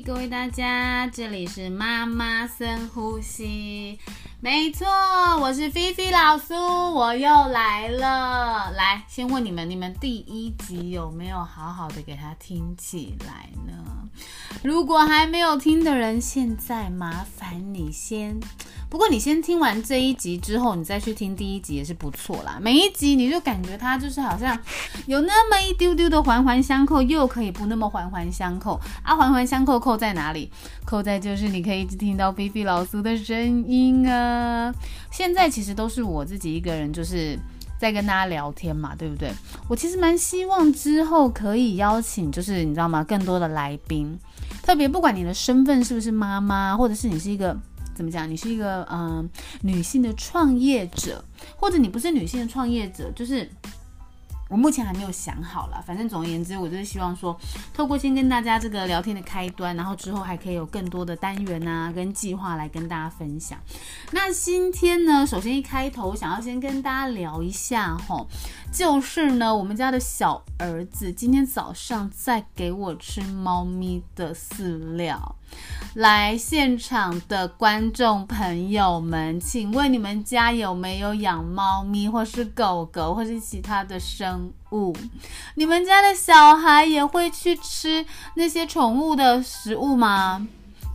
各位大家，这里是妈妈深呼吸。没错，我是菲菲老苏，我又来了。来，先问你们，你们第一集有没有好好的给它听起来？如果还没有听的人，现在麻烦你先。不过你先听完这一集之后，你再去听第一集也是不错啦。每一集你就感觉它就是好像有那么一丢丢的环环相扣，又可以不那么环环相扣啊。环环相扣扣在哪里？扣在就是你可以一直听到菲菲老苏的声音啊。现在其实都是我自己一个人，就是在跟大家聊天嘛，对不对？我其实蛮希望之后可以邀请，就是你知道吗？更多的来宾，特别不管你的身份是不是妈妈，或者是你是一个。怎么讲？你是一个嗯女性的创业者，或者你不是女性的创业者，就是我目前还没有想好了。反正总而言之，我就是希望说，透过先跟大家这个聊天的开端，然后之后还可以有更多的单元啊跟计划来跟大家分享。那今天呢，首先一开头，想要先跟大家聊一下哈。就是呢，我们家的小儿子今天早上在给我吃猫咪的饲料。来现场的观众朋友们，请问你们家有没有养猫咪，或是狗狗，或是其他的生物？你们家的小孩也会去吃那些宠物的食物吗？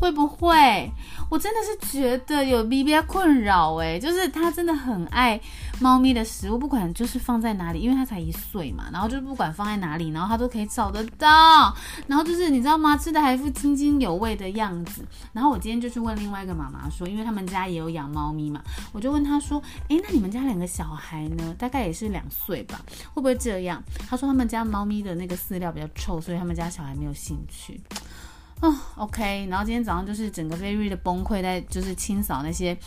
会不会？我真的是觉得有 B B 困扰哎，就是他真的很爱猫咪的食物，不管就是放在哪里，因为他才一岁嘛，然后就是不管放在哪里，然后他都可以找得到，然后就是你知道吗？吃的还一副津津有味的样子。然后我今天就去问另外一个妈妈说，因为他们家也有养猫咪嘛，我就问他说，哎，那你们家两个小孩呢？大概也是两岁吧，会不会这样？他说他们家猫咪的那个饲料比较臭，所以他们家小孩没有兴趣。啊，OK，然后今天早上就是整个 very 的崩溃，在就是清扫那些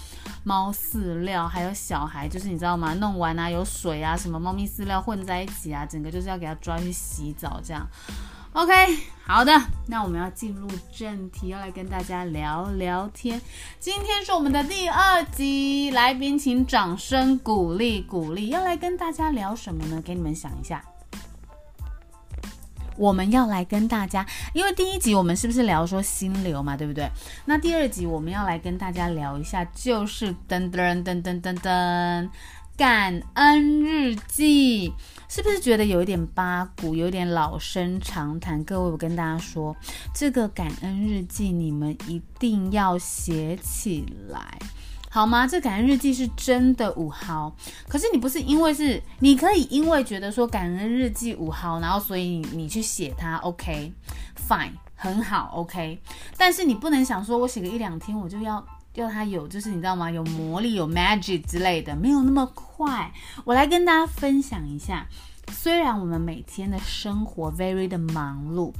猫饲料，还有小孩，就是你知道吗？弄完啊，有水啊，什么猫咪饲料混在一起啊，整个就是要给它抓去洗澡这样。OK，好的，那我们要进入正题，要来跟大家聊聊天。今天是我们的第二集，来宾请掌声鼓励鼓励，要来跟大家聊什么呢？给你们想一下。我们要来跟大家，因为第一集我们是不是聊说心流嘛，对不对？那第二集我们要来跟大家聊一下，就是噔噔噔噔噔噔，感恩日记，是不是觉得有一点八股，有点老生常谈？各位，我跟大家说，这个感恩日记你们一定要写起来。好吗？这感恩日记是真的五毫，可是你不是因为是，你可以因为觉得说感恩日记五毫，然后所以你你去写它，OK，Fine，很好，OK，但是你不能想说我写个一两天我就要要它有，就是你知道吗？有魔力，有 magic 之类的，没有那么快。我来跟大家分享一下，虽然我们每天的生活 very 的忙碌，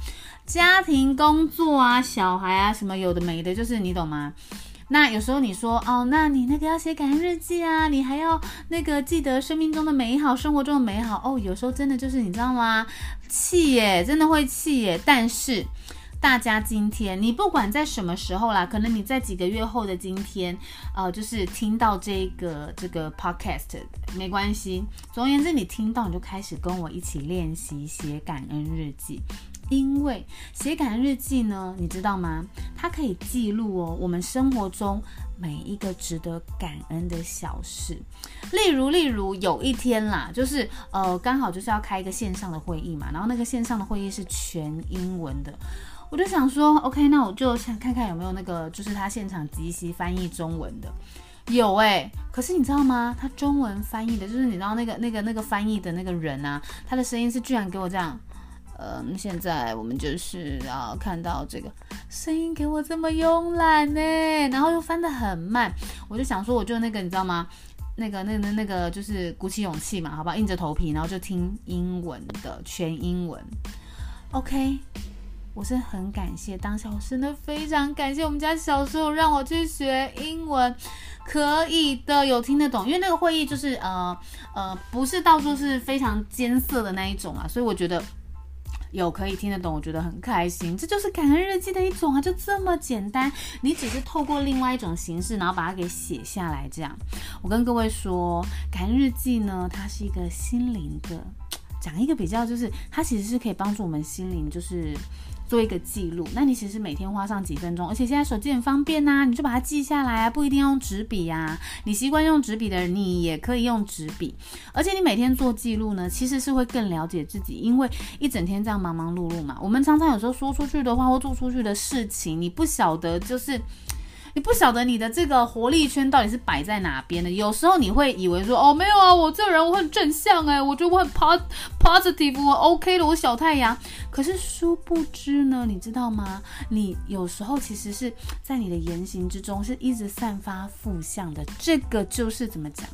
家庭工作啊，小孩啊，什么有的没的，就是你懂吗？那有时候你说哦，那你那个要写感恩日记啊，你还要那个记得生命中的美好，生活中的美好哦。有时候真的就是你知道吗？气耶，真的会气耶。但是大家今天，你不管在什么时候啦，可能你在几个月后的今天，呃，就是听到这个这个 podcast 没关系。总而言之，你听到你就开始跟我一起练习写感恩日记。因为写感恩日记呢，你知道吗？它可以记录哦，我们生活中每一个值得感恩的小事。例如，例如有一天啦，就是呃，刚好就是要开一个线上的会议嘛，然后那个线上的会议是全英文的，我就想说，OK，那我就想看看有没有那个，就是他现场即席翻译中文的。有哎，可是你知道吗？他中文翻译的，就是你知道那个那个那个翻译的那个人啊，他的声音是居然给我这样。嗯，现在我们就是要看到这个声音给我这么慵懒呢，然后又翻得很慢，我就想说，我就那个你知道吗？那个、那、那、那个就是鼓起勇气嘛，好吧，硬着头皮，然后就听英文的全英文。OK，我是很感谢当下，我真的非常感谢我们家小时候让我去学英文，可以的，有听得懂，因为那个会议就是呃呃，不是到处是非常艰涩的那一种啊，所以我觉得。有可以听得懂，我觉得很开心。这就是感恩日记的一种啊，就这么简单。你只是透过另外一种形式，然后把它给写下来。这样，我跟各位说，感恩日记呢，它是一个心灵的，讲一个比较，就是它其实是可以帮助我们心灵，就是做一个记录。那你其实每天花上几分钟，而且现在手机很方便呐，你就把它记下来啊，不一定要用纸笔呀。你习惯用纸笔的人，你也可以用纸笔。而且你每天做记录呢，其实是会更了解自己，因为一整天这样忙忙碌碌嘛，我们常常有时候说出去的话或做出去的事情，你不晓得就是。你不晓得你的这个活力圈到底是摆在哪边的。有时候你会以为说，哦，没有啊，我这人我很正向哎，我觉得我很 positive，我 OK 的，我小太阳。可是殊不知呢，你知道吗？你有时候其实是在你的言行之中是一直散发负向的。这个就是怎么讲？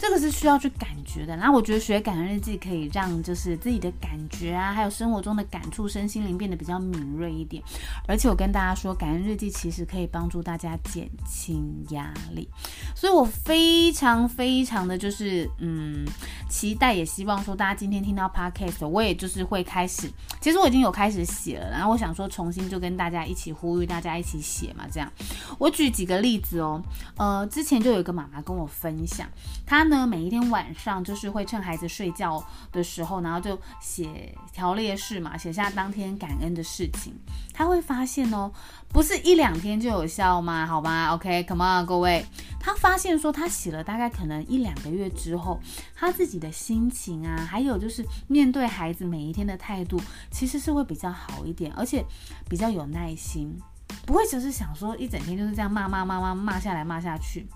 这个是需要去感觉的，然后我觉得学感恩日记可以让就是自己的感觉啊，还有生活中的感触、身心灵变得比较敏锐一点。而且我跟大家说，感恩日记其实可以帮助大家减轻压力，所以我非常非常的就是嗯期待，也希望说大家今天听到 podcast，我也就是会开始，其实我已经有开始写了，然后我想说重新就跟大家一起呼吁大家一起写嘛，这样。我举几个例子哦，呃，之前就有一个妈妈跟我分享，她。呢，每一天晚上就是会趁孩子睡觉的时候，然后就写条列式嘛，写下当天感恩的事情。他会发现哦，不是一两天就有效吗？好吧，OK，Come on，各位。他发现说，他写了大概可能一两个月之后，他自己的心情啊，还有就是面对孩子每一天的态度，其实是会比较好一点，而且比较有耐心，不会只是想说一整天就是这样骂骂骂骂骂下来骂下去。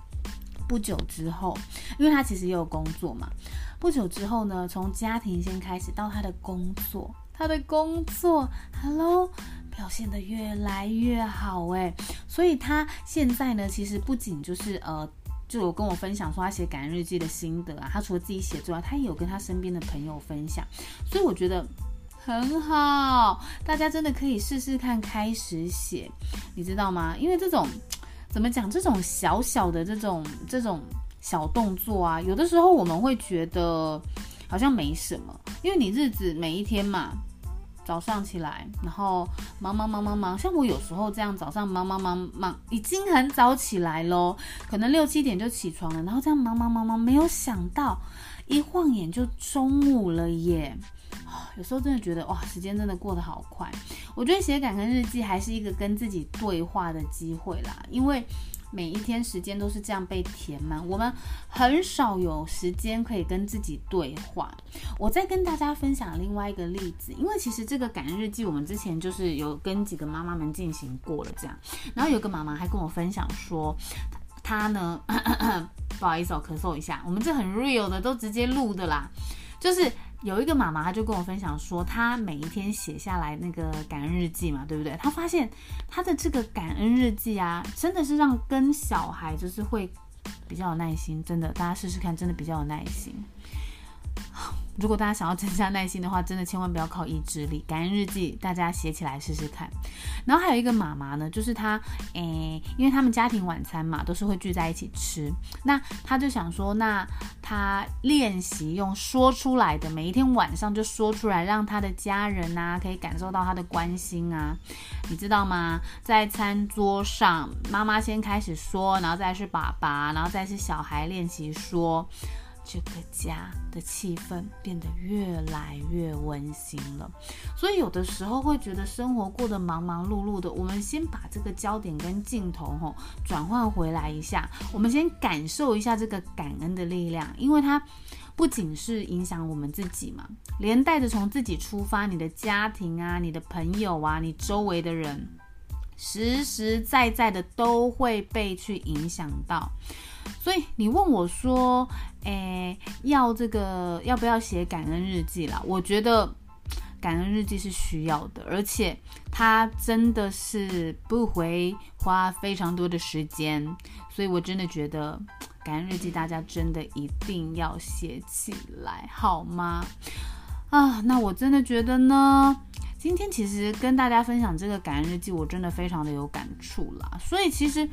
不久之后，因为他其实也有工作嘛。不久之后呢，从家庭先开始到他的工作，他的工作，Hello，表现得越来越好诶。所以他现在呢，其实不仅就是呃，就有跟我分享说他写感恩日记的心得啊。他除了自己写之外，他也有跟他身边的朋友分享。所以我觉得很好，大家真的可以试试看开始写，你知道吗？因为这种。怎么讲？这种小小的这种这种小动作啊，有的时候我们会觉得好像没什么，因为你日子每一天嘛，早上起来，然后忙忙忙忙忙，像我有时候这样，早上忙忙忙忙，已经很早起来喽，可能六七点就起床了，然后这样忙忙忙忙，没有想到一晃眼就中午了耶。有时候真的觉得哇，时间真的过得好快。我觉得写感恩日记还是一个跟自己对话的机会啦，因为每一天时间都是这样被填满，我们很少有时间可以跟自己对话。我再跟大家分享另外一个例子，因为其实这个感恩日记我们之前就是有跟几个妈妈们进行过了这样，然后有个妈妈还跟我分享说，她呢，不好意思，我咳嗽一下，我们这很 real 的，都直接录的啦，就是。有一个妈妈，她就跟我分享说，她每一天写下来那个感恩日记嘛，对不对？她发现她的这个感恩日记啊，真的是让跟小孩就是会比较有耐心，真的，大家试试看，真的比较有耐心。如果大家想要增加耐心的话，真的千万不要靠意志力。感恩日记，大家写起来试试看。然后还有一个妈妈呢，就是她，诶，因为他们家庭晚餐嘛，都是会聚在一起吃。那她就想说，那她练习用说出来的，每一天晚上就说出来，让她的家人呐可以感受到她的关心啊。你知道吗？在餐桌上，妈妈先开始说，然后再是爸爸，然后再是小孩练习说。这个家的气氛变得越来越温馨了，所以有的时候会觉得生活过得忙忙碌碌的，我们先把这个焦点跟镜头吼转换回来一下，我们先感受一下这个感恩的力量，因为它不仅是影响我们自己嘛，连带着从自己出发，你的家庭啊，你的朋友啊，你周围的人，实实在在的都会被去影响到。所以你问我说，诶，要这个要不要写感恩日记啦？我觉得感恩日记是需要的，而且它真的是不会花非常多的时间，所以我真的觉得感恩日记大家真的一定要写起来，好吗？啊，那我真的觉得呢，今天其实跟大家分享这个感恩日记，我真的非常的有感触啦，所以其实。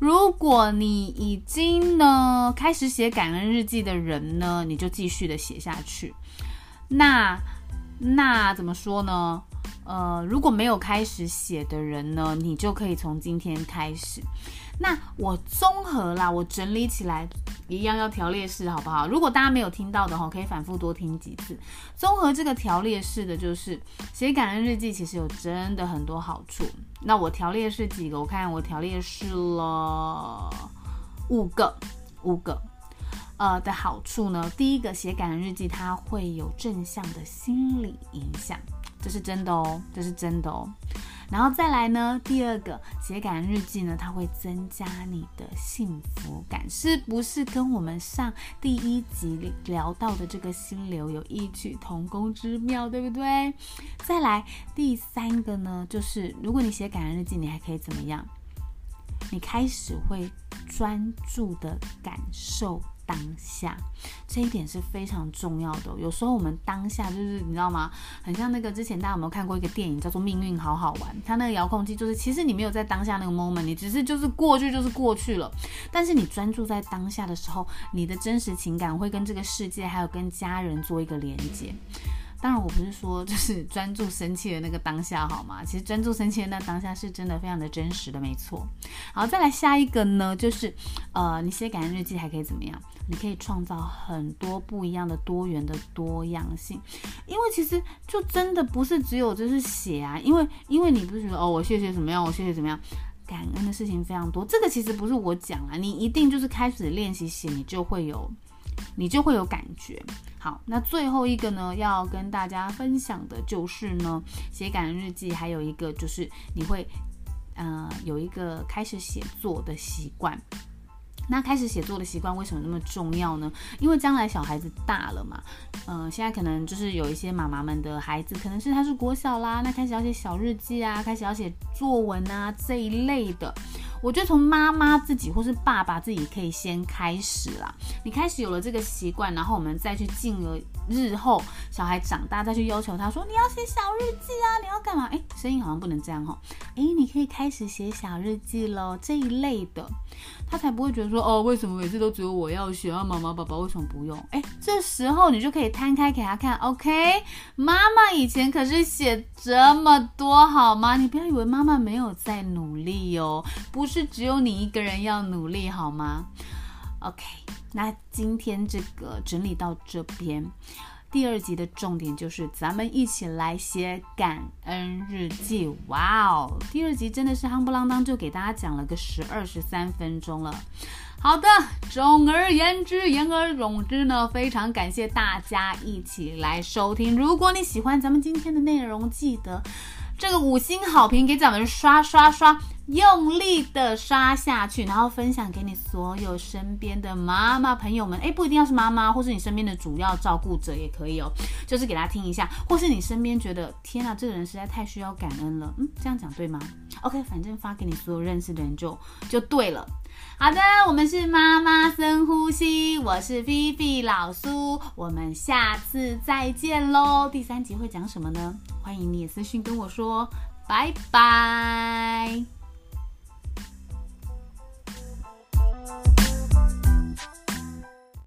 如果你已经呢开始写感恩日记的人呢，你就继续的写下去。那那怎么说呢？呃，如果没有开始写的人呢，你就可以从今天开始。那我综合啦，我整理起来一样要条列式，好不好？如果大家没有听到的话，可以反复多听几次。综合这个条列式的就是写感恩日记，其实有真的很多好处。那我条列式几个？我看我条列式了五个，五个。呃的好处呢，第一个写感恩日记，它会有正向的心理影响，这是真的哦，这是真的哦。然后再来呢，第二个写感恩日记呢，它会增加你的幸福感，是不是跟我们上第一集聊到的这个心流有异曲同工之妙，对不对？再来第三个呢，就是如果你写感恩日记，你还可以怎么样？你开始会专注的感受。当下这一点是非常重要的。有时候我们当下就是你知道吗？很像那个之前大家有没有看过一个电影叫做《命运好好玩》？它那个遥控器就是，其实你没有在当下那个 moment，你只是就是过去就是过去了。但是你专注在当下的时候，你的真实情感会跟这个世界还有跟家人做一个连接。当然，我不是说就是 专注生气的那个当下，好吗？其实专注生气的那当下是真的非常的真实的，没错。好，再来下一个呢，就是呃，你写感恩日记还可以怎么样？你可以创造很多不一样的多元的多样性，因为其实就真的不是只有就是写啊，因为因为你不是说哦，我谢谢怎么样，我谢谢怎么样，感恩的事情非常多。这个其实不是我讲啊，你一定就是开始练习写，你就会有。你就会有感觉。好，那最后一个呢，要跟大家分享的就是呢，写感恩日记，还有一个就是你会，呃，有一个开始写作的习惯。那开始写作的习惯为什么那么重要呢？因为将来小孩子大了嘛，嗯，现在可能就是有一些妈妈们的孩子，可能是他是国小啦，那开始要写小日记啊，开始要写作文啊这一类的。我觉得从妈妈自己或是爸爸自己可以先开始啦。你开始有了这个习惯，然后我们再去进而日后小孩长大再去要求他说你要写小日记啊，你要干嘛？哎，声音好像不能这样哈。哎，你可以开始写小日记喽，这一类的，他才不会觉得说哦，为什么每次都只有我要写啊？妈妈爸爸为什么不用？哎，这时候你就可以摊开给他看，OK？妈妈以前可是写这么多好吗？你不要以为妈妈没有在努力哦，不。是只有你一个人要努力好吗？OK，那今天这个整理到这边，第二集的重点就是咱们一起来写感恩日记。哇哦，第二集真的是夯不啷当就给大家讲了个十二十三分钟了。好的，总而言之，言而总之呢，非常感谢大家一起来收听。如果你喜欢咱们今天的内容，记得这个五星好评给咱们刷刷刷。用力的刷下去，然后分享给你所有身边的妈妈朋友们。哎，不一定要是妈妈，或是你身边的主要照顾者也可以哦。就是给他听一下，或是你身边觉得天啊，这个人实在太需要感恩了。嗯，这样讲对吗？OK，反正发给你所有认识的人就就对了。好的，我们是妈妈深呼吸，我是 Vivi 老苏，我们下次再见喽。第三集会讲什么呢？欢迎你也私信跟我说。拜拜。